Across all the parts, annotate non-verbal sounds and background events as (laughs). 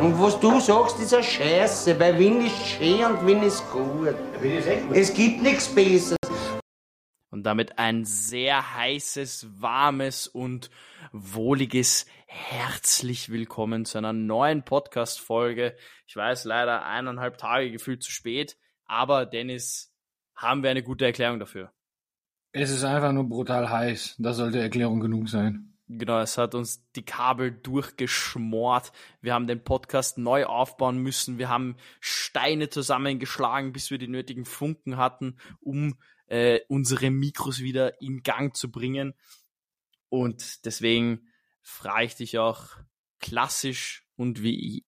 Und was du sagst, ist eine Scheiße, weil Wien ist schön und Wien ist gut. Es gibt nichts Besseres. Und damit ein sehr heißes, warmes und wohliges herzlich willkommen zu einer neuen Podcast-Folge. Ich weiß leider eineinhalb Tage gefühlt zu spät, aber Dennis, haben wir eine gute Erklärung dafür. Es ist einfach nur brutal heiß. Das sollte Erklärung genug sein. Genau, es hat uns die Kabel durchgeschmort. Wir haben den Podcast neu aufbauen müssen. Wir haben Steine zusammengeschlagen, bis wir die nötigen Funken hatten, um äh, unsere Mikros wieder in Gang zu bringen. Und deswegen frage ich dich auch klassisch und wie,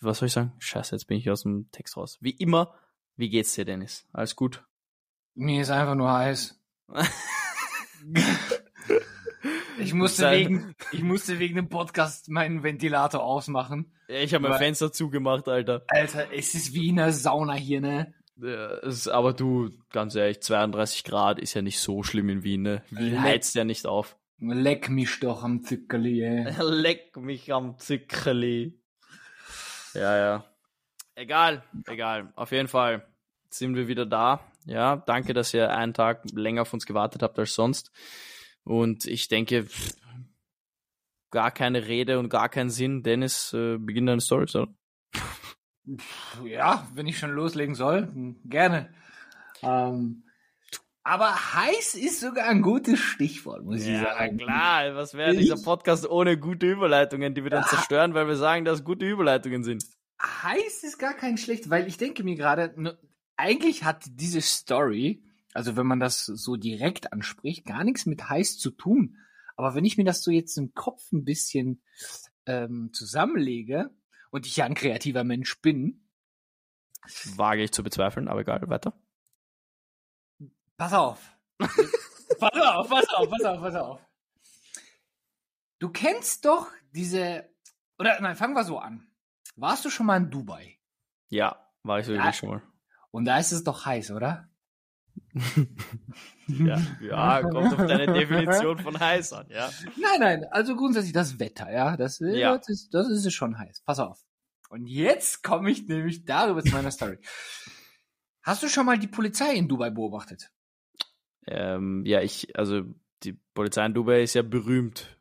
was soll ich sagen? Scheiße, jetzt bin ich aus dem Text raus. Wie immer, wie geht's dir, Dennis? Alles gut? Mir ist einfach nur heiß. (laughs) ich musste wegen, ich musste wegen dem Podcast meinen Ventilator ausmachen. Ich habe mein Fenster zugemacht, Alter. Alter, es ist wie in einer Sauna hier, ne? Ja, ist, aber du, ganz ehrlich, 32 Grad ist ja nicht so schlimm in Wien, ne? Wien heizt ja nicht auf. Leck mich doch am Zickerli, ey. (laughs) Leck mich am Zickerli. Ja, ja. Egal, egal. Auf jeden Fall sind wir wieder da. Ja, danke, dass ihr einen Tag länger auf uns gewartet habt als sonst. Und ich denke, gar keine Rede und gar keinen Sinn. Dennis, äh, beginn deine Story, oder? Ja, wenn ich schon loslegen soll, gerne. Ähm, aber heiß ist sogar ein gutes Stichwort, muss ja, ich sagen. klar, was wäre dieser Podcast ohne gute Überleitungen, die wir dann zerstören, weil wir sagen, dass gute Überleitungen sind. Heiß ist gar kein schlecht, weil ich denke mir gerade, eigentlich hat diese Story, also wenn man das so direkt anspricht, gar nichts mit heiß zu tun. Aber wenn ich mir das so jetzt im Kopf ein bisschen ähm, zusammenlege und ich ja ein kreativer Mensch bin, wage ich zu bezweifeln, aber egal, weiter. Pass auf. (laughs) pass auf, pass auf, pass auf, pass auf. Du kennst doch diese, oder nein, fangen wir so an. Warst du schon mal in Dubai? Ja, war ich wirklich ja, schon mal. Und da ist es doch heiß, oder? Ja, ja, kommt auf deine Definition von heiß an, ja. Nein, nein, also grundsätzlich das Wetter, ja, das, ja. das, ist, das ist schon heiß. Pass auf. Und jetzt komme ich nämlich darüber zu meiner Story. Hast du schon mal die Polizei in Dubai beobachtet? Ähm, ja, ich, also die Polizei in Dubai ist ja berühmt,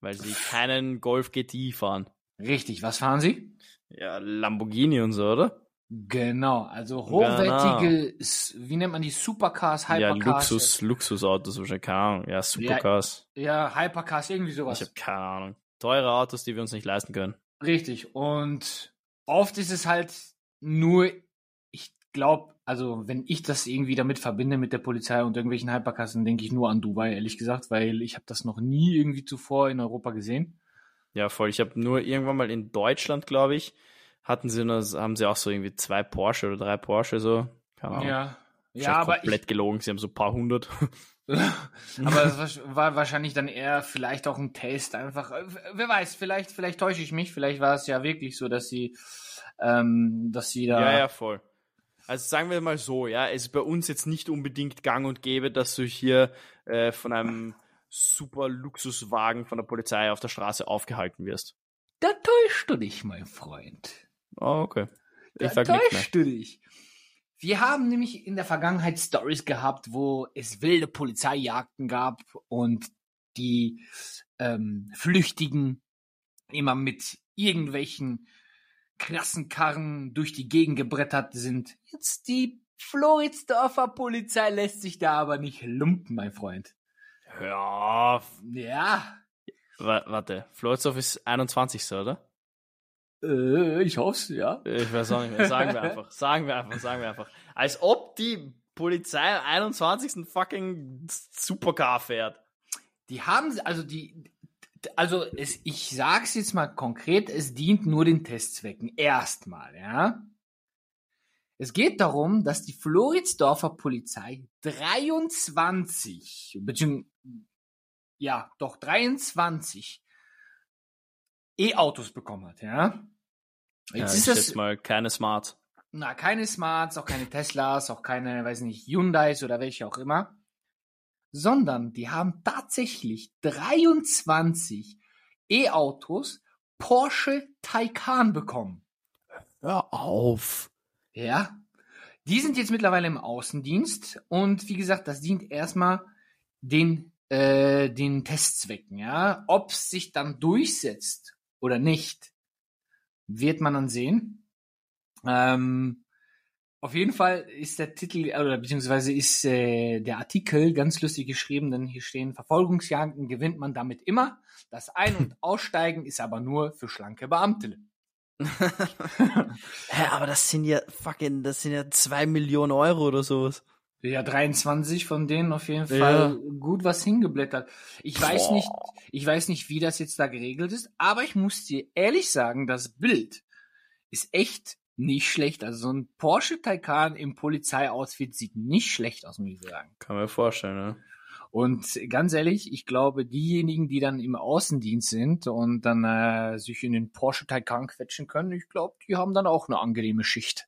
weil sie keinen Golf GTI fahren. Richtig, was fahren sie? Ja, Lamborghini und so, oder? Genau, also hochwertige, genau. wie nennt man die Supercars, Hypercars? Ja, Luxus, Luxusautos wahrscheinlich, keine Ahnung. Ja, Supercars. Ja, ja, Hypercars, irgendwie sowas. Ich habe keine Ahnung. Teure Autos, die wir uns nicht leisten können. Richtig. Und oft ist es halt nur, ich glaube, also wenn ich das irgendwie damit verbinde mit der Polizei und irgendwelchen Hypercars, dann denke ich nur an Dubai, ehrlich gesagt, weil ich habe das noch nie irgendwie zuvor in Europa gesehen. Ja, voll. Ich habe nur irgendwann mal in Deutschland, glaube ich, hatten sie nur, haben sie auch so irgendwie zwei Porsche oder drei Porsche so. Keine Ahnung. Ja. Ja, aber komplett ich, gelogen, sie haben so ein paar hundert. (laughs) aber das war wahrscheinlich dann eher vielleicht auch ein Test, einfach, wer weiß, vielleicht, vielleicht täusche ich mich, vielleicht war es ja wirklich so, dass sie, ähm, dass sie da. Ja, ja, voll. Also sagen wir mal so, ja, es ist bei uns jetzt nicht unbedingt gang und gäbe, dass du hier äh, von einem super Luxuswagen von der Polizei auf der Straße aufgehalten wirst. Da täuschst du dich, mein Freund. Oh, okay. Ich da täuschst du dich. Wir haben nämlich in der Vergangenheit Stories gehabt, wo es wilde Polizeijagden gab und die ähm, Flüchtigen immer mit irgendwelchen krassen Karren durch die Gegend gebrettert sind. Jetzt die Floridsdorfer Polizei lässt sich da aber nicht lumpen, mein Freund. Ja. Ja. warte, Floridsdorf ist 21. oder? Äh, ich hoff's, ja. Ich weiß auch nicht mehr. Sagen wir einfach. (laughs) Sagen wir einfach, sagen wir einfach. Als ob die Polizei am 21. fucking Supercar fährt. Die haben, also die, also es, ich sag's jetzt mal konkret, es dient nur den Testzwecken. Erstmal, ja. Es geht darum, dass die Floridsdorfer Polizei 23, beziehungsweise, ja, doch 23 E-Autos bekommen hat, ja. Jetzt ja, ist das mal keine Smarts. Na, keine Smarts, auch keine Teslas, auch keine, weiß nicht, Hyundais oder welche auch immer. Sondern die haben tatsächlich 23 E-Autos Porsche Taycan bekommen. Hör auf. Ja. Die sind jetzt mittlerweile im Außendienst und wie gesagt, das dient erstmal den, äh, den Testzwecken, ja. Ob es sich dann durchsetzt oder nicht, wird man dann sehen. Ähm, auf jeden Fall ist der Titel oder beziehungsweise ist äh, der Artikel ganz lustig geschrieben, denn hier stehen Verfolgungsjagden gewinnt man damit immer. Das Ein- und (laughs) Aussteigen ist aber nur für schlanke Beamte. (laughs) (laughs) Hä, aber das sind ja fucking, das sind ja zwei Millionen Euro oder sowas. Ja, 23 von denen auf jeden Ja. Fall gut was hingeblättert. Ich weiß Boah. nicht, ich weiß nicht, wie das jetzt da geregelt ist, aber ich muss dir ehrlich sagen, das Bild ist echt nicht schlecht. Also so ein Porsche Taycan im Polizeioutfit sieht nicht schlecht aus, muss ich sagen. Kann man vorstellen, ne? Und ganz ehrlich, ich glaube, diejenigen, die dann im Außendienst sind und dann äh, sich in den Porsche Taycan quetschen können, ich glaube, die haben dann auch eine angenehme Schicht.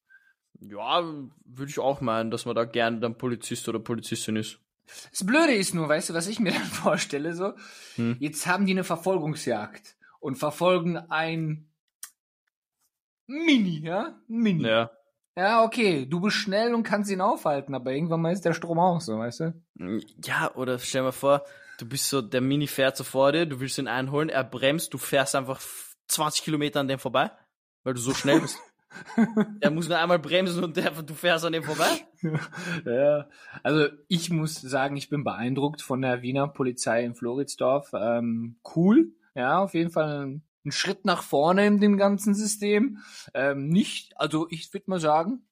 Ja, würde ich auch meinen, dass man da gerne dann Polizist oder Polizistin ist. Das Blöde ist nur, weißt du, was ich mir (laughs) dann vorstelle, so, Hm. jetzt haben die eine Verfolgungsjagd und verfolgen ein Mini, ja? Mini. Ja. Ja, okay, du bist schnell und kannst ihn aufhalten, aber irgendwann mal ist der Strom aus, so, weißt du? Ja, oder stell mal vor, du bist so, der Mini fährt so vor dir, du willst ihn einholen, er bremst, du fährst einfach 20 Kilometer an dem vorbei, weil du so schnell bist. (laughs) er muss nur einmal bremsen und der, du fährst an dem vorbei. (laughs) Ja, also ich muss sagen, ich bin beeindruckt von der Wiener Polizei in Floridsdorf. Ähm, cool, ja, auf jeden Fall ein, ein Schritt nach vorne in dem ganzen System. Ähm, nicht, also ich würde mal sagen,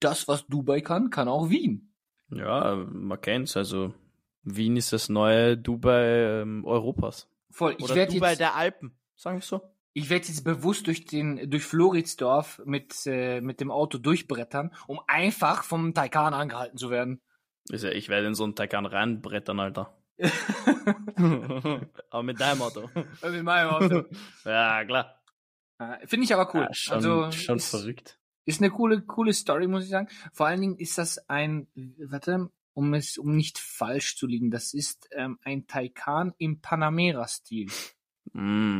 das, was Dubai kann, kann auch Wien. Ja, man kennt's, also Wien ist das neue Dubai ähm, Europas. Voll. Ich Oder werde Dubai jetzt, der Alpen, sagen wir so. Ich werde jetzt bewusst durch den durch Floridsdorf mit äh, mit dem Auto durchbrettern, um einfach vom Taycan angehalten zu werden. Ist ja, ich werde in so einen Taycan reinbrettern, Alter. (laughs) Aber mit deinem Auto. mit meinem Auto. (laughs) Ja, klar. Äh, Finde ich aber cool. Ja, schon, also schon ist, verrückt. Ist eine coole, coole Story, muss ich sagen. Vor allen Dingen ist das ein, warte, um es, um nicht falsch zu liegen, das ist ähm, ein Taycan im Panamera-Stil. Mm.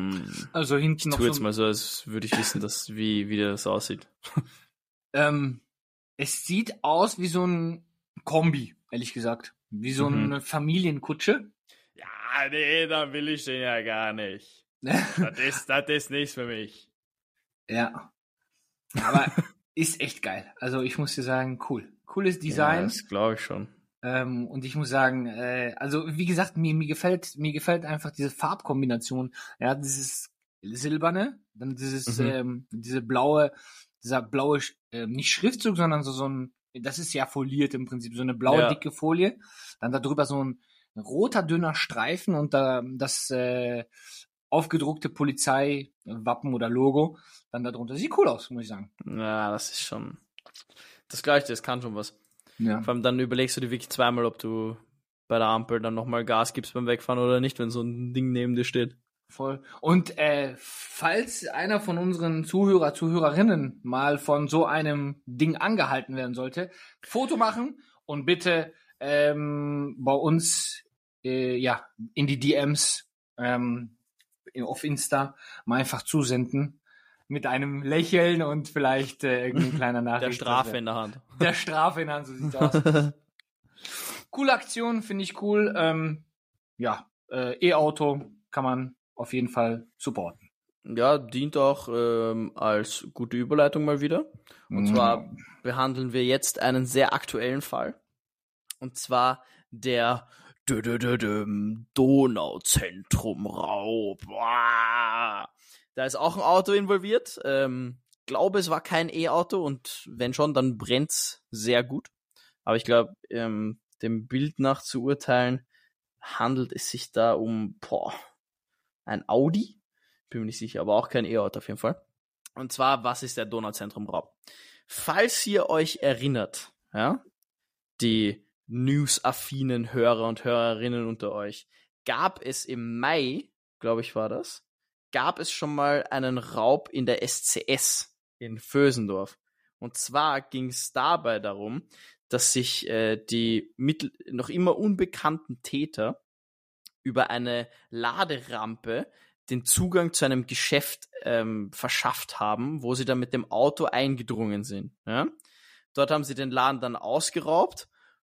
Also hinten Ich noch tue jetzt so, mal so, als würde ich wissen, dass, wie, wie das aussieht. (laughs) ähm, es sieht aus wie so ein Kombi, ehrlich gesagt. Wie so Mhm. eine Familienkutsche. Ja, nee, da will ich den ja gar nicht. (laughs) Das ist, das ist nichts für mich. ja. Aber (laughs) ist echt geil. Also ich muss dir sagen, cool. Cooles Ja, Design. das glaube ich schon. Ähm, und ich muss sagen, äh, also wie gesagt, mir, mir gefällt mir gefällt einfach diese Farbkombination. Ja, dieses silberne, dann dieses Mhm. ähm, diese blaue, dieser blaue ähm, nicht Schriftzug, sondern so so ein, das ist ja foliert im Prinzip, so eine blaue Ja. dicke Folie. Dann darüber so ein roter dünner Streifen und da das äh, aufgedruckte Polizeiwappen oder Logo dann darunter. Sieht cool aus, muss ich sagen. Ja, das ist schon. Das gleiche, das kann schon was. Ja. Vor allem dann überlegst du dir wirklich zweimal, ob du bei der Ampel dann nochmal Gas gibst beim Wegfahren oder nicht, wenn so ein Ding neben dir steht. Voll. Und äh, falls einer von unseren Zuhörer, Zuhörerinnen mal von so einem Ding angehalten werden sollte, Foto machen und bitte ähm, bei uns äh, ja in die DMs ähm, auf Insta mal einfach zusenden mit einem Lächeln und vielleicht äh, irgendein (laughs) kleiner Nachricht. Der Strafe in der Hand. (laughs) Der Strafe in der Hand, so sieht's aus. (laughs) Coole Aktion, finde ich cool. Ähm, ja, äh, E-Auto kann man auf jeden Fall supporten. Ja, dient auch ähm, als gute Überleitung mal wieder. Und zwar behandeln wir jetzt einen sehr aktuellen Fall. Und zwar der -dö Donauzentrum-Raub. Da ist auch ein Auto involviert. Ähm, glaube, es war kein E-Auto und wenn schon, dann brennt's sehr gut. Aber ich glaube, ähm, dem Bild nach zu urteilen, handelt es sich da um boah, ein Audi. Bin mir nicht sicher, aber auch kein E-Auto auf jeden Fall. Und zwar, was ist der Donauzentrum-Raub? Falls ihr euch erinnert, ja, die news-affinen Hörer und Hörerinnen unter euch, gab es im Mai, glaube ich war das, gab es schon mal einen Raub in der SCS in Vösendorf. Und zwar ging es dabei darum, dass sich äh, die mittel noch immer unbekannten Täter über eine Laderampe den Zugang zu einem Geschäft ähm, verschafft haben, wo sie dann mit dem Auto eingedrungen sind. Ja? Dort haben sie den Laden dann ausgeraubt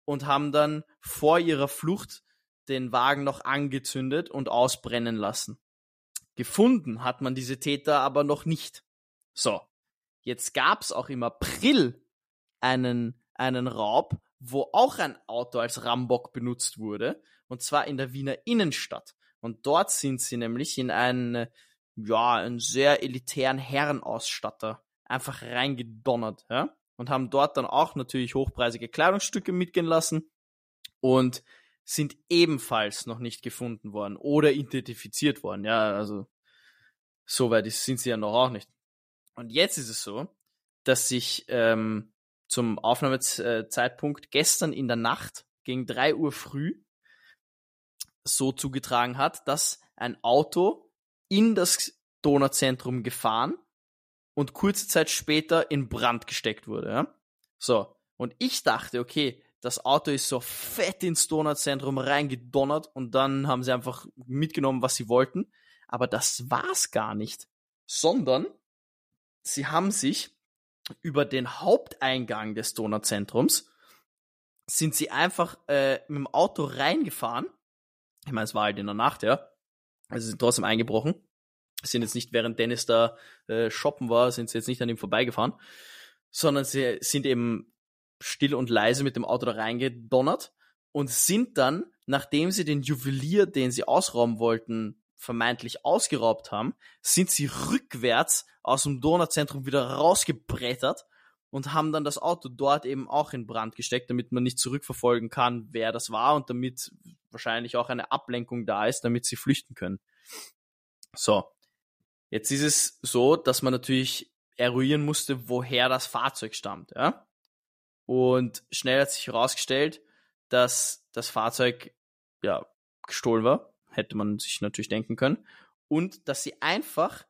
und haben dann vor ihrer Flucht den Wagen noch angezündet und ausbrennen lassen. Gefunden hat man diese Täter aber noch nicht. So, jetzt gab's auch im April einen, einen Raub, wo auch ein Auto als Rambock benutzt wurde, und zwar in der Wiener Innenstadt. Und dort sind sie nämlich in einen, ja, einen sehr elitären Herrenausstatter einfach reingedonnert, ja, und haben dort dann auch natürlich hochpreisige Kleidungsstücke mitgehen lassen und sind ebenfalls noch nicht gefunden worden oder identifiziert worden, ja, also soweit sind sie ja noch auch nicht. Und jetzt ist es so, dass sich ähm, zum Aufnahmezeitpunkt gestern in der Nacht gegen drei Uhr früh so zugetragen hat, dass ein Auto in das Donauzentrum gefahren und kurze Zeit später in Brand gesteckt wurde. Ja? So, und ich dachte, okay, das Auto ist so fett ins Donauzentrum reingedonnert und dann haben sie einfach mitgenommen, was sie wollten. Aber das war's gar nicht, sondern sie haben sich über den Haupteingang des Donauzentrums sind sie einfach äh, mit dem Auto reingefahren. Ich meine, es war halt in der Nacht, ja. Also sie sind trotzdem eingebrochen. Sind jetzt nicht, während Dennis da äh, shoppen war, sind sie jetzt nicht an ihm vorbeigefahren, sondern sie sind eben still und leise mit dem Auto da reingedonnert und sind dann, nachdem sie den Juwelier, den sie ausrauben wollten, vermeintlich ausgeraubt haben, sind sie rückwärts aus dem Donauzentrum wieder rausgebrettert und haben dann das Auto dort eben auch in Brand gesteckt, damit man nicht zurückverfolgen kann, wer das war und damit wahrscheinlich auch eine Ablenkung da ist, damit sie flüchten können. So. Jetzt ist es so, dass man natürlich eruieren musste, woher das Fahrzeug stammt, ja? Und schnell hat sich herausgestellt, dass das Fahrzeug ja gestohlen war. Hätte man sich natürlich denken können. Und dass sie einfach,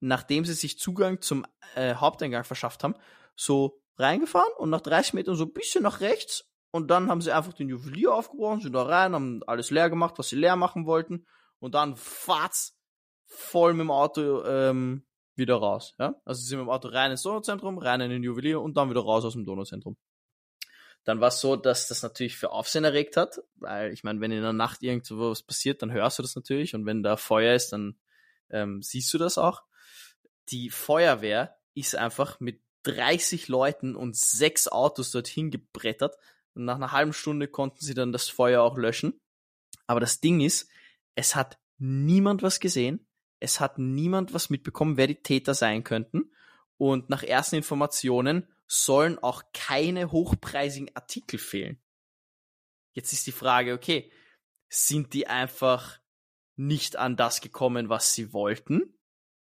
nachdem sie sich Zugang zum äh, Haupteingang verschafft haben, so reingefahren und nach 30 Metern so ein bisschen nach rechts. Und dann haben sie einfach den Juwelier aufgebrochen, sind da rein, haben alles leer gemacht, was sie leer machen wollten. Und dann fahrt's voll mit dem Auto ähm, wieder raus. Ja? Also sie sind mit dem Auto rein ins Donauzentrum, rein in den Juwelier und dann wieder raus aus dem Donauzentrum. Dann war es so, dass das natürlich für Aufsehen erregt hat, weil ich meine, wenn in der Nacht irgendwo was passiert, dann hörst du das natürlich und wenn da Feuer ist, dann ähm, siehst du das auch. Die Feuerwehr ist einfach mit 30 Leuten und sechs Autos dorthin gebrettert und nach einer halben Stunde konnten sie dann das Feuer auch löschen. Aber das Ding ist, es hat niemand was gesehen, es hat niemand was mitbekommen, wer die Täter sein könnten. Und nach ersten Informationen sollen auch keine hochpreisigen Artikel fehlen. Jetzt ist die Frage, okay, sind die einfach nicht an das gekommen, was sie wollten?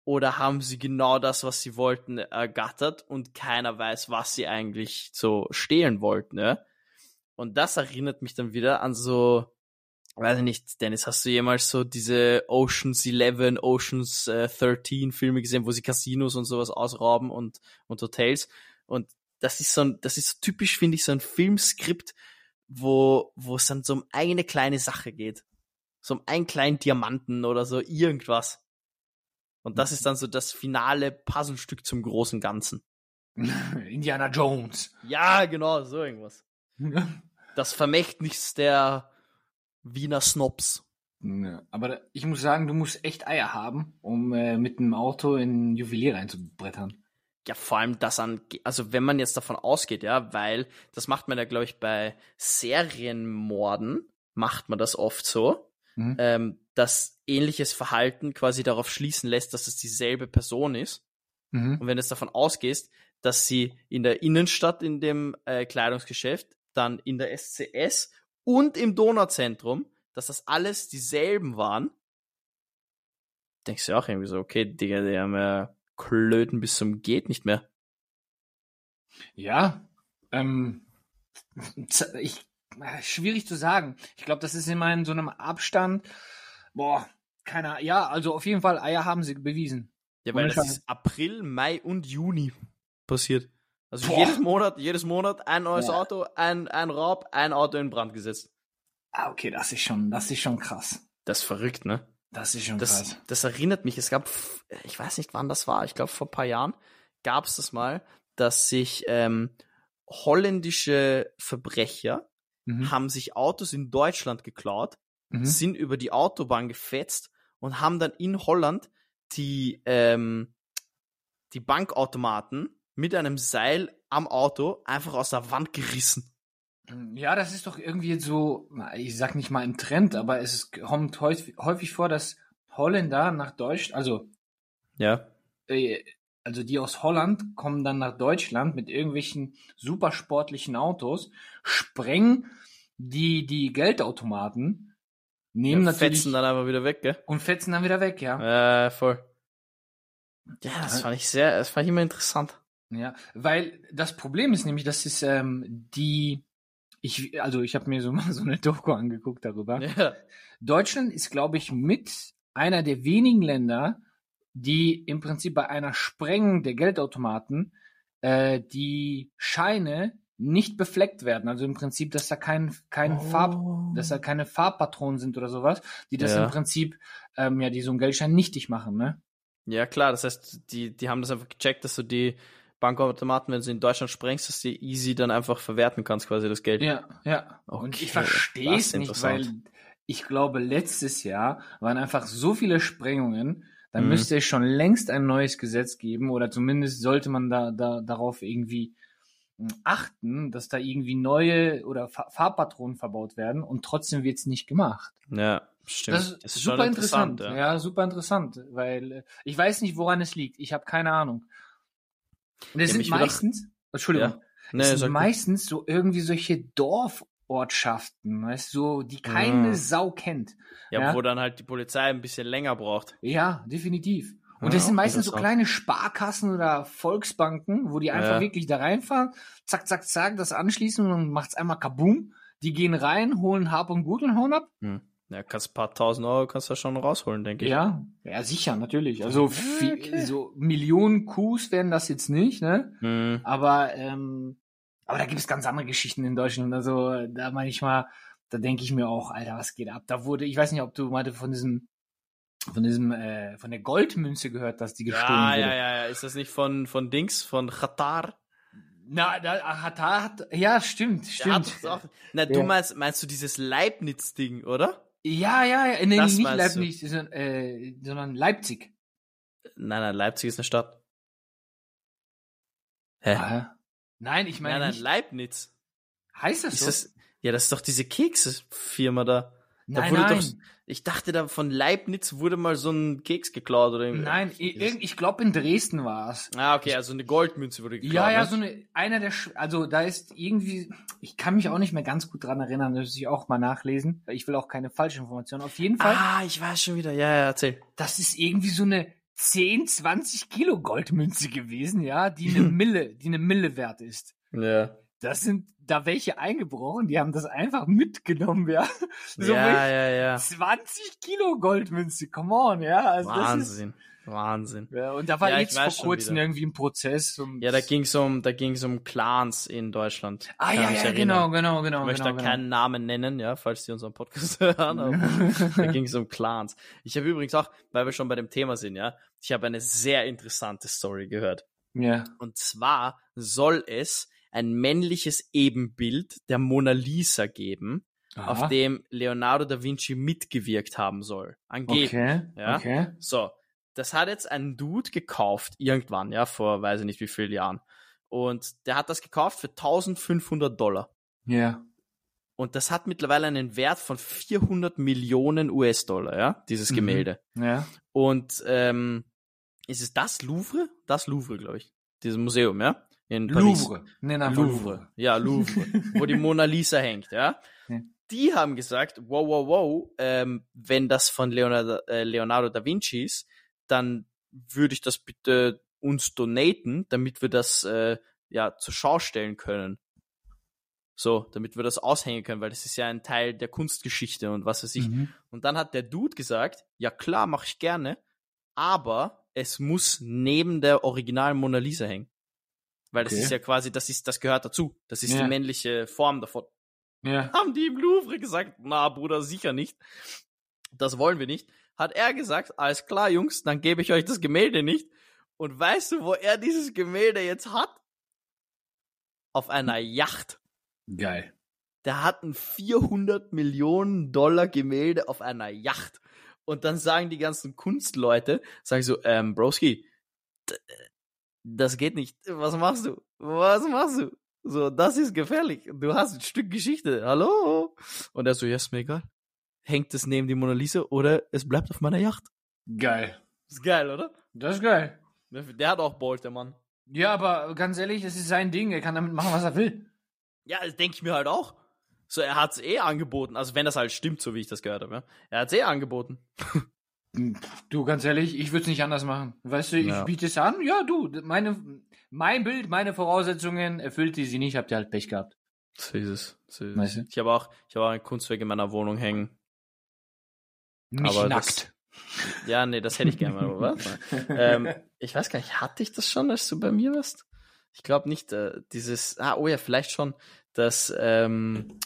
Oder haben sie genau das, was sie wollten, ergattert und keiner weiß, was sie eigentlich so stehlen wollten, ja? Und das erinnert mich dann wieder an so, weiß ich nicht, Dennis, hast du jemals so diese Oceans 11, Oceans äh, 13 Filme gesehen, wo sie Casinos und sowas ausrauben und, und Hotels? Und das ist so ein, das ist so typisch, finde ich, so ein Filmskript, wo, wo es dann so um eine kleine Sache geht. So um einen kleinen Diamanten oder so irgendwas. Und das ist dann so das finale Puzzlestück zum großen Ganzen. (laughs) Indiana Jones. Ja, genau, so irgendwas. (laughs) das Vermächtnis der Wiener Snobs. Ja, aber ich muss sagen, du musst echt Eier haben, um äh, mit einem Auto in Juwelier reinzubrettern ja, vor allem das an, also wenn man jetzt davon ausgeht, ja, weil das macht man ja, glaube ich, bei Serienmorden macht man das oft so, mhm. ähm, dass ähnliches Verhalten quasi darauf schließen lässt, dass es dieselbe Person ist. Mhm. Und wenn du davon ausgehst, dass sie in der Innenstadt in dem äh, Kleidungsgeschäft, dann in der SCS und im Donauzentrum, dass das alles dieselben waren, denkst du auch irgendwie so, okay, Digga, die haben ja Klöten bis zum geht nicht mehr. Ja, ähm, (laughs) ich, äh, schwierig zu sagen. Ich glaube, das ist immer in so einem Abstand. Boah, keiner. Ja, also auf jeden Fall Eier haben sie bewiesen. Ja, weil das ist April, Mai und Juni passiert. Also Boah. jedes Monat, jedes Monat ein neues ja. Auto, ein, ein Raub, ein Auto in Brand gesetzt. Ah, okay, das ist schon, das ist schon krass. Das ist verrückt, ne? Das ist schon Das, krass. das erinnert mich, es gab, ich weiß nicht wann das war, ich glaube vor ein paar Jahren gab es das mal, dass sich ähm, holländische Verbrecher Mhm. haben sich Autos in Deutschland geklaut, Mhm. sind über die Autobahn gefetzt und haben dann in Holland die, ähm, die Bankautomaten mit einem Seil am Auto einfach aus der Wand gerissen. Ja, das ist doch irgendwie so, ich sag nicht mal im Trend, aber es kommt häufig, häufig vor, dass Holländer nach Deutschland, also, Ja. äh, also die aus Holland kommen dann nach Deutschland mit irgendwelchen supersportlichen Autos, sprengen die, die Geldautomaten, nehmen ja natürlich fetzen dann einfach wieder weg, gell? und fetzen dann wieder weg, ja. Äh, voll. Ja, das fand ich sehr, das fand ich immer interessant. Ja, weil das Problem ist nämlich, dass es ähm, die, ich, also ich habe mir so (laughs) mal so eine Doku angeguckt darüber. Ja. Deutschland ist, glaube ich, mit einer der wenigen Länder, die im Prinzip bei einer Sprengung der Geldautomaten äh, die Scheine nicht befleckt werden. Also im Prinzip, dass da kein, kein Farb, dass da keine Farbpatronen sind oder sowas, die das Ja. im Prinzip, ähm, ja, die so einen Geldschein nichtig machen, ne? Ja, klar, das heißt, die, die haben das einfach gecheckt, dass du die Bankautomaten, wenn du in Deutschland sprengst, dass du easy dann einfach verwerten kannst, quasi das Geld. Ja, ja. Und Okay, ich verstehe das es ist nicht, weil interessant. ich glaube, letztes Jahr waren einfach so viele Sprengungen, dann Mhm. müsste es schon längst ein neues Gesetz geben oder zumindest sollte man da, da darauf irgendwie mh, achten, dass da irgendwie neue oder Fa Farbpatronen verbaut werden und trotzdem wird es nicht gemacht. Ja, stimmt. Das ist, super interessant. ja. ja. super interessant, weil äh, ich weiß nicht, woran es liegt. Ich habe keine Ahnung. Und es Ja, sind meistens, Entschuldigung, Ja. Nee, es sag sind meistens so irgendwie solche Dorfortschaften, weißt du, so, die keine Ah. Sau kennt. ja, ja. wo dann halt die Polizei ein bisschen länger braucht. Ja, definitiv. Und das sind meistens so kleine Sparkassen oder Volksbanken, wo die einfach wirklich da reinfahren, zack, zack, zack, das anschließen und dann macht's einmal kaboom. Die gehen rein, holen Hab und Gut und hauen ab. Hm. Ja, kannst ein paar tausend Euro kannst du schon rausholen, denke ich. Ja, ja, sicher, natürlich. Also okay. so Millionen Coups werden das jetzt nicht, ne? Hm. Aber, ähm, aber da gibt es ganz andere Geschichten in Deutschland. Also da manchmal, da denke ich mir auch, Alter, was geht ab? Da wurde, ich weiß nicht, ob du mal von diesem, von diesem, äh, von der Goldmünze gehört hast, die gestohlen Ja, wurde. ja, ja, ja. Ist das nicht von, von Dings, von Qatar? Na, da hat, da hat, ja, stimmt, stimmt. auch, na, du Ja. meinst, meinst du dieses Leibniz-Ding, oder? Ja, ja, ja, nee, Das nicht. Leipzig, sondern, äh, sondern Leipzig. Nein, nein, Leipzig ist eine Stadt. Hä? Ah, Nein, ich meine nein, nein. Leibniz. Heißt das Ist so? das, ja, das ist doch diese Kekse-Firma da. Da nein, nein. doch, ich dachte, da von Leibniz wurde mal so ein Keks geklaut oder irgendwie. Nein, i- irgend- ich glaube in Dresden war es. Ah, okay, also eine Goldmünze wurde geklaut. Ja, ja, ne? so eine, einer der, also da ist irgendwie, ich kann mich auch nicht mehr ganz gut dran erinnern, das muss ich auch mal nachlesen, ich will auch keine falsche Information. Auf jeden Fall, Ah, ich weiß schon wieder. Ja, ja, erzähl. das ist irgendwie so eine 10, 20 Kilo Goldmünze gewesen, ja, die eine (laughs) Mille, die eine Mille wert ist. Ja. Das sind da welche eingebrochen, die haben das einfach mitgenommen, ja. (laughs) So ja, ja, ja. 20 Kilo Goldmünze, come on, ja. Also Wahnsinn. Wahnsinn. ist, ja, und da war Ja, jetzt weiß vor kurzem wieder. irgendwie ein Prozess. Und Ja, da ging's um, da ging's um Clans in Deutschland. Ah, Kann ja, ja, erinnern. genau, genau, genau. Ich möchte genau, da genau. keinen Namen nennen, ja, falls die unseren Podcast (laughs) hören. Aber da (laughs) ging es um Clans. Ich habe übrigens auch, weil wir schon bei dem Thema sind, ja, ich habe eine sehr interessante Story gehört. Ja. Und zwar soll es ein männliches Ebenbild der Mona Lisa geben, Aha. auf dem Leonardo da Vinci mitgewirkt haben soll. Angeblich. Okay, Ja. okay. So, das hat jetzt ein Dude gekauft, irgendwann, ja, vor weiß ich nicht wie vielen Jahren. Und der hat das gekauft für 1500 Dollar. Ja. Und das hat mittlerweile einen Wert von 400 Millionen US-Dollar, ja, dieses Mhm. Gemälde. Ja. Und ähm, ist es das Louvre? Das Louvre, glaube ich. Dieses Museum, ja? In Paris. Louvre. Nenn einfach Louvre. Louvre. Ja, Louvre. wo die Mona Lisa hängt, ja? Ja. Die haben gesagt, wow, wow, wow, ähm, wenn das von Leonardo, äh, Leonardo da Vinci ist, dann würde ich das bitte uns donaten, damit wir das äh, ja zur Schau stellen können. So, damit wir das aushängen können, weil das ist ja ein Teil der Kunstgeschichte und was weiß ich. Mhm. Und dann hat der Dude gesagt, ja klar, mache ich gerne, aber es muss neben der originalen Mona Lisa hängen. Weil das Okay. ist ja quasi, das ist, das gehört dazu. Das ist Ja. die männliche Form davon. Ja. (laughs) Haben die im Louvre gesagt, na Bruder, sicher nicht. Das wollen wir nicht. hat er gesagt, alles klar, Jungs, dann gebe ich euch das Gemälde nicht. Und weißt du, wo er dieses Gemälde jetzt hat? Auf einer Yacht. Geil. Der hat ein 400 Millionen Dollar Gemälde auf einer Yacht. Und dann sagen die ganzen Kunstleute, sagen so, ähm, Broski, das geht nicht. Was machst du? Was machst du? So, das ist gefährlich. Du hast ein Stück Geschichte. Hallo? Und er so, ja, ist mir egal. Hängt es neben die Mona Lisa oder es bleibt auf meiner Yacht. Geil. Ist geil, oder? Das ist geil. Der hat auch Bolt, der Mann. Ja, aber ganz ehrlich, das ist sein Ding. Er kann damit machen, was er will. Ja, das denke ich mir halt auch. So, er hat's eh angeboten. Also, wenn das halt stimmt, so wie ich das gehört habe. Ja? Er hat's eh angeboten. (laughs) Du, ganz ehrlich, ich würde es nicht anders machen. Weißt du, ich Ja. biete es an. Ja, du, meine, mein Bild, meine Voraussetzungen erfüllt die sie nicht, habt ihr halt Pech gehabt. So ist es. So ist Weißt du? Ich habe auch, ich habe auch ein Kunstwerk in meiner Wohnung hängen. Nicht Aber nackt. (laughs) Ja, nee, das hätte ich gerne mal, oder? (laughs) ähm, ich weiß gar nicht, hatte ich das schon, als du bei mir warst? Ich glaube nicht, äh, dieses, ah, oh ja, vielleicht schon, dass, ähm,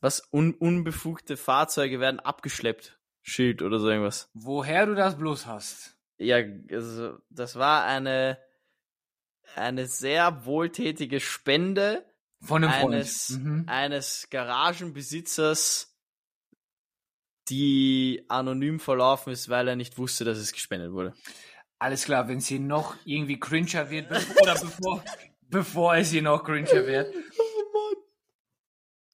was, un, unbefugte Fahrzeuge werden abgeschleppt, Schild oder so irgendwas. Woher du das bloß hast. Ja, also, das war eine, eine sehr wohltätige Spende Von einem eines, Mhm. eines Garagenbesitzers, die anonym verlaufen ist, weil er nicht wusste, dass es gespendet wurde. Alles klar, wenn es hier noch irgendwie cringer wird, oder bevor, (laughs) bevor es hier noch cringer wird.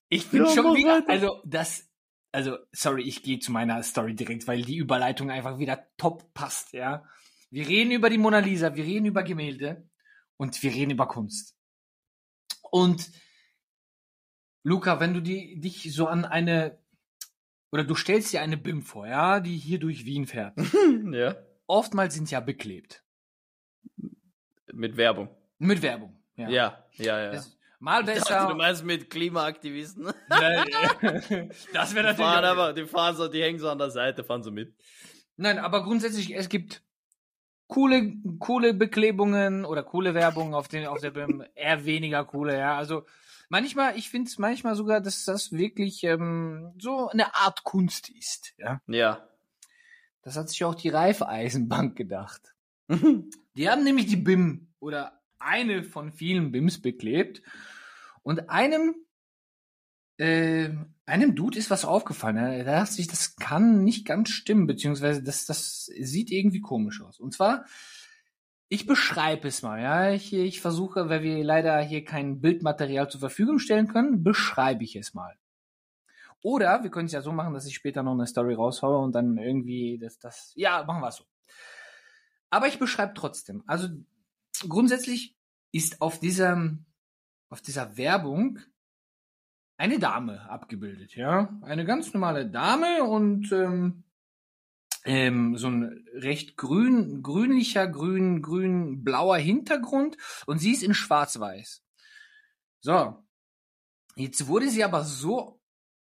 Ich bin Ja, schon wieder, also das, also sorry, ich gehe zu meiner Story direkt, weil die Überleitung einfach wieder top passt, ja. Wir reden über die Mona Lisa, wir reden über Gemälde und wir reden über Kunst. Und Luca, wenn du die, dich so an eine, oder du stellst dir eine BIM vor, ja, die hier durch Wien fährt. (laughs) ja. Oftmals sind ja beklebt. Mit Werbung. Mit Werbung. Ja. Ja, ja, ja. Das, mal Ich dachte, besser. du meinst mit Klimaaktivisten? (laughs) Nein, (laughs) das wäre Die fahren natürlich. aber, die fahren so, die hängen so an der Seite, fahren so mit. Nein, aber grundsätzlich, es gibt coole, coole Beklebungen oder coole Werbung auf den, auf der BIM, eher weniger coole, ja. Also manchmal, ich finde es manchmal sogar, dass das wirklich ähm, so eine Art Kunst ist, ja. Ja. Das hat sich auch die Reifeisenbank gedacht. (laughs) Die haben nämlich die BIM oder eine von vielen BIMs beklebt und einem äh, einem Dude ist was aufgefallen. Er dachte sich, das kann nicht ganz stimmen, beziehungsweise das, das sieht irgendwie komisch aus. Und zwar, ich beschreibe es mal, ja. Ich, ich versuche, weil wir leider hier kein Bildmaterial zur Verfügung stellen können, beschreibe ich es mal. Oder wir können es ja so machen, dass ich später noch eine Story raushaue und dann irgendwie das, das, ja, machen wir es so. Aber ich beschreibe trotzdem. Also grundsätzlich ist auf dieser, auf dieser Werbung eine Dame abgebildet, ja, eine ganz normale Dame und ähm, ähm, so ein recht grün, grünlicher, grün, grün, blauer Hintergrund und sie ist in Schwarz-Weiß. So, jetzt wurde sie aber so,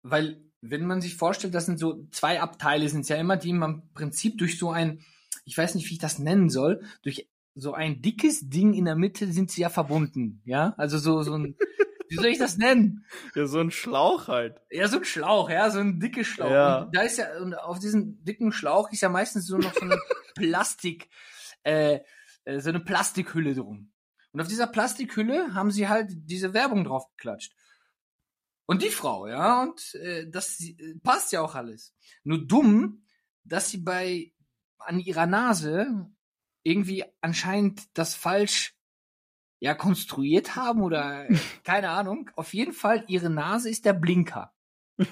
weil wenn man sich vorstellt, das sind so zwei Abteile, sind ja immer, die im Prinzip durch so ein, ich weiß nicht, wie ich das nennen soll, durch so ein dickes Ding in der Mitte sind sie ja verbunden, ja, also so so ein, (laughs) wie soll ich das nennen? Ja, so ein Schlauch halt. Ja, so ein Schlauch, ja, so ein dicker Schlauch. Ja. Und da ist ja, und auf diesem dicken Schlauch ist ja meistens so noch so eine (laughs) Plastik, äh, äh, so eine Plastikhülle drum. Und auf dieser Plastikhülle haben sie halt diese Werbung draufgeklatscht. Und die Frau, ja, und äh, das äh, passt ja auch alles. Nur dumm, dass sie bei an ihrer Nase irgendwie anscheinend das falsch ja konstruiert haben oder (laughs) keine Ahnung. Auf jeden Fall ihre Nase ist der Blinker. (laughs)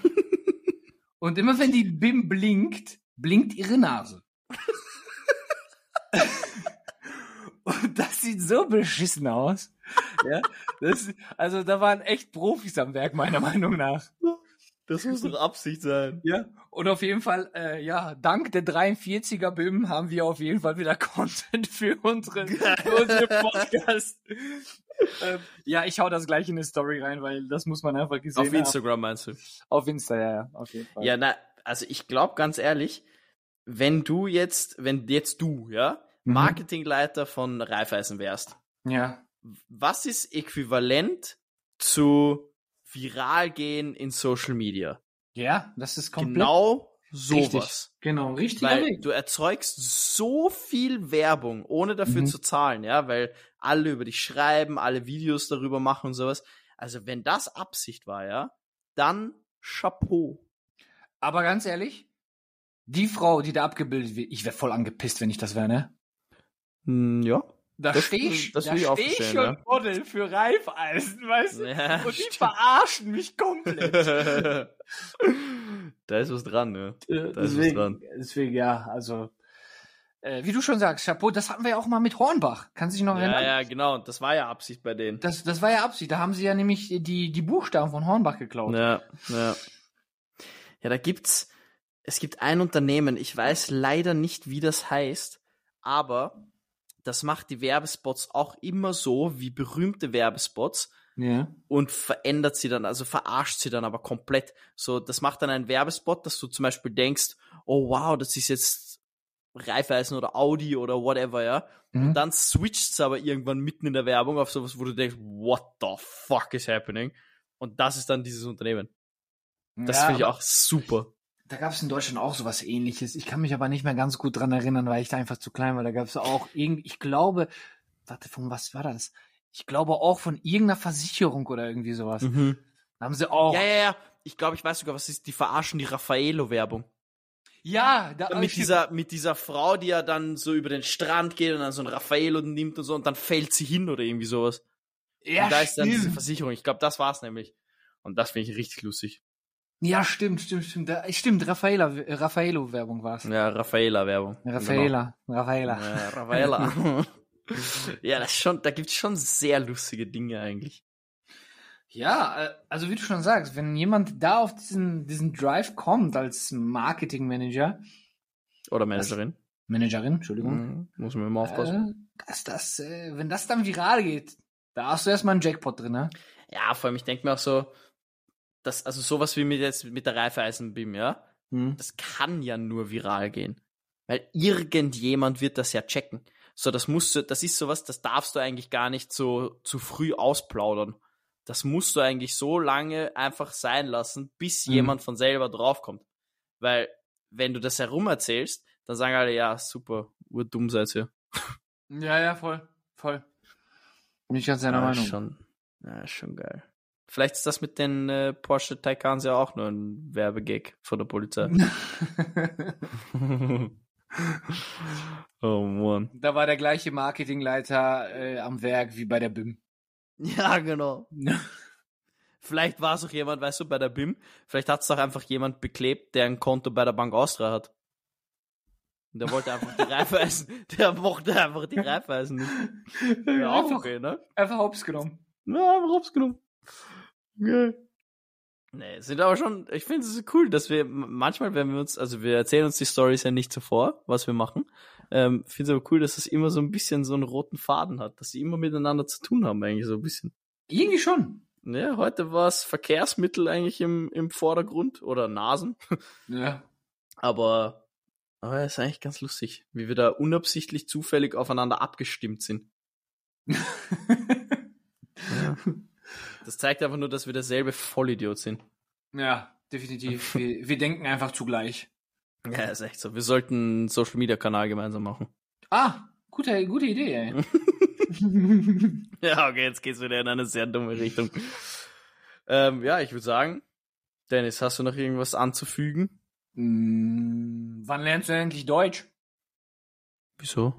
Und immer wenn die Bim blinkt, blinkt ihre Nase. (laughs) Und das sieht so beschissen aus. Ja, das, also da waren echt Profis am Werk, meiner Meinung nach. Das muss doch Absicht sein. Ja, und auf jeden Fall, äh, ja, dank der 43er BIM haben wir auf jeden Fall wieder (laughs) Content für unsere, für (laughs) Podcast. ähm, ja, ich hau das gleich in eine Story rein, weil das muss man einfach gesehen Auf haben. Instagram meinst du? Auf Insta, ja, ja, auf jeden Fall. Ja, na, also ich glaube ganz ehrlich, wenn du jetzt, wenn jetzt du, ja, Mhm. Marketingleiter von Raiffeisen wärst, Ja. was ist äquivalent zu viral gehen in Social Media? Ja, das ist komplett. Genau Sowas. Richtig. Genau, richtig. Weil du erzeugst so viel Werbung, ohne dafür Mhm. zu zahlen, ja, weil alle über dich schreiben, alle Videos darüber machen und sowas. Also wenn das Absicht war, ja, dann Chapeau. Aber ganz ehrlich, die Frau, die da abgebildet wird, ich wäre voll angepisst, wenn ich das wäre, ne? Hm, ja. Da stehe ich, das da steh ich schon ja. Model für Reifeisen, weißt du? Ja, Und die stimmt. verarschen mich komplett. (laughs) da ist was dran, ja. Äh, Da ist was deswegen, dran. deswegen, ja, also. Äh, wie du schon sagst, Chapeau, das hatten wir ja auch mal mit Hornbach. Kannst du dich noch Ja, erinnern? ja, genau. Das war ja Absicht bei denen. Das, das war ja Absicht. Da haben sie ja nämlich die, die Buchstaben von Hornbach geklaut. Ja, ja. Ja, da gibt's, es gibt ein Unternehmen, ich weiß leider nicht, wie das heißt, aber das macht die Werbespots auch immer so wie berühmte Werbespots Ja. und verändert sie dann, also verarscht sie dann aber komplett. So, das macht dann einen Werbespot, dass du zum Beispiel denkst, oh wow, das ist jetzt Raiffeisen oder Audi oder whatever, ja. Mhm. Und dann switcht es aber irgendwann mitten in der Werbung auf sowas, wo du denkst, what the fuck is happening? Und das ist dann dieses Unternehmen. Das Ja, finde ich auch super. Da gab es in Deutschland auch sowas ähnliches. Ich kann mich aber nicht mehr ganz gut dran erinnern, weil ich da einfach zu klein war. Da gab es auch irgendwie, ich glaube, warte, von was war das? Ich glaube auch von irgendeiner Versicherung oder irgendwie sowas. Mhm. Da haben sie auch. Ja, ja, ja. Ich glaube, ich weiß sogar, was ist. Die verarschen die Raffaello-Werbung. Ja, da, mit dieser, mit dieser Frau, die ja dann so über den Strand geht und dann so ein Raffaello nimmt und so und dann fällt sie hin oder irgendwie sowas. ja, und da ist dann diese stimmt. Versicherung. Ich glaube, das war's nämlich. Und das finde ich richtig lustig. Ja, stimmt, stimmt, stimmt. Da, stimmt, Raffaella, äh, Raffaello-Werbung war es. Ja, Raffaella-Werbung. Raffaella, Raffaella. Genau. Ja, Raffaella. (laughs) ja, das schon, da gibt's schon sehr lustige Dinge eigentlich. Ja, äh, also wie du schon sagst, wenn jemand da auf diesen, diesen Drive kommt als Marketingmanager, Oder Managerin. Managerin, Entschuldigung, Mhm. Muss man immer aufpassen. äh, dass das, äh, wenn das dann viral geht, da hast du erstmal einen Jackpot drin, ne? Ja, vor allem, ich denke mir auch so, dass, also sowas wie mit jetzt mit der Reifeisen-BIM, ja, Hm. das kann ja nur viral gehen. Weil irgendjemand wird das ja checken. So, das musst du, das ist sowas, das darfst du eigentlich gar nicht so zu früh ausplaudern. Das musst du eigentlich so lange einfach sein lassen, bis Mhm. jemand von selber draufkommt. Weil, wenn du das herumerzählst, dann sagen alle, ja, super, urdumm seid ihr. Ja, ja, voll, voll. Bin ich ganz deiner ja, Meinung. Schon, ja, schon geil. Vielleicht ist das mit den äh, Porsche Taycans ja auch nur ein Werbegag von der Polizei. (laughs) (laughs) oh Mann. da war der gleiche Marketingleiter äh, am Werk wie bei der BIM. Ja, genau. (laughs) Vielleicht war es auch jemand, weißt du, bei der BIM, vielleicht hat es auch einfach jemand beklebt, der ein Konto bei der Bank Austria hat. Und der wollte einfach die Reifeisen, der mochte einfach die Reifeisen nicht. Ja, auch einfach, okay, ne? einfach hops genommen. Ja, einfach hops genommen. Nee, es sind aber schon, ich finde es cool, dass wir manchmal, wenn wir uns, also wir erzählen uns die Stories ja nicht zuvor, was wir machen. Ähm, finde es aber cool, dass es immer so ein bisschen so einen roten Faden hat, dass sie immer miteinander zu tun haben, eigentlich so ein bisschen. Irgendwie schon. Ja, heute war es Verkehrsmittel eigentlich im, im Vordergrund oder Nasen. (laughs) Ja. Aber, aber es ist eigentlich ganz lustig, wie wir da unabsichtlich zufällig aufeinander abgestimmt sind. (laughs) Das zeigt einfach nur, dass wir derselbe Vollidiot sind. ja, definitiv. (laughs) Wir, wir denken einfach zugleich. Ja, ist echt so. Wir sollten einen Social Media Kanal gemeinsam machen. Ah, gute, gute Idee, ey. (laughs) (laughs) Ja, okay, jetzt geht's wieder in eine sehr dumme Richtung. ähm, ja, ich würde sagen, Dennis, hast du noch irgendwas anzufügen? Mm, wann lernst du endlich Deutsch? Wieso?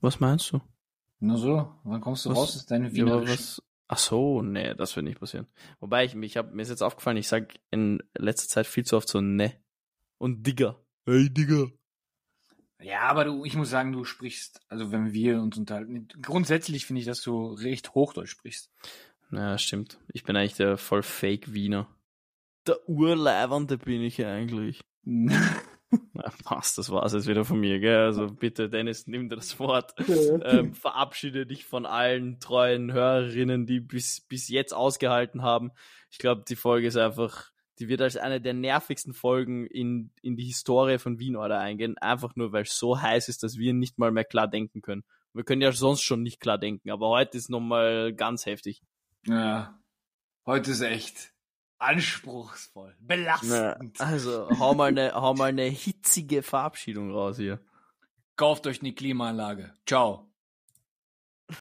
Was meinst du? Na so, wann kommst du Was- raus aus deinem Ja, aber Wienerisch? was? Ach so, nee, das wird nicht passieren. Wobei ich mich hab, mir ist jetzt aufgefallen, ich sag in letzter Zeit viel zu oft so ne und Digger. Hey Digger. Ja, aber du, ich muss sagen, du sprichst, also wenn wir uns unterhalten, grundsätzlich finde ich, dass du recht Hochdeutsch sprichst. Ja, stimmt. Ich bin eigentlich der voll Fake Wiener. Der Urleibernde bin ich eigentlich. (laughs) Na, passt, das war's jetzt wieder von mir, gell? Also bitte, Dennis, nimm dir das Wort. (laughs) ähm, verabschiede dich von allen treuen Hörerinnen, die bis, bis jetzt ausgehalten haben. Ich glaube, die Folge ist einfach, die wird als eine der nervigsten Folgen in, in die Historie von Wien oder eingehen. Einfach nur, weil es so heiß ist, dass wir nicht mal mehr klar denken können. Wir können ja sonst schon nicht klar denken, aber heute ist nochmal ganz heftig. Ja, heute ist echt Anspruchsvoll. Belastend. Na, also, hau mal eine, hau mal eine hitzige Verabschiedung raus hier. Kauft euch eine Klimaanlage. Ciao.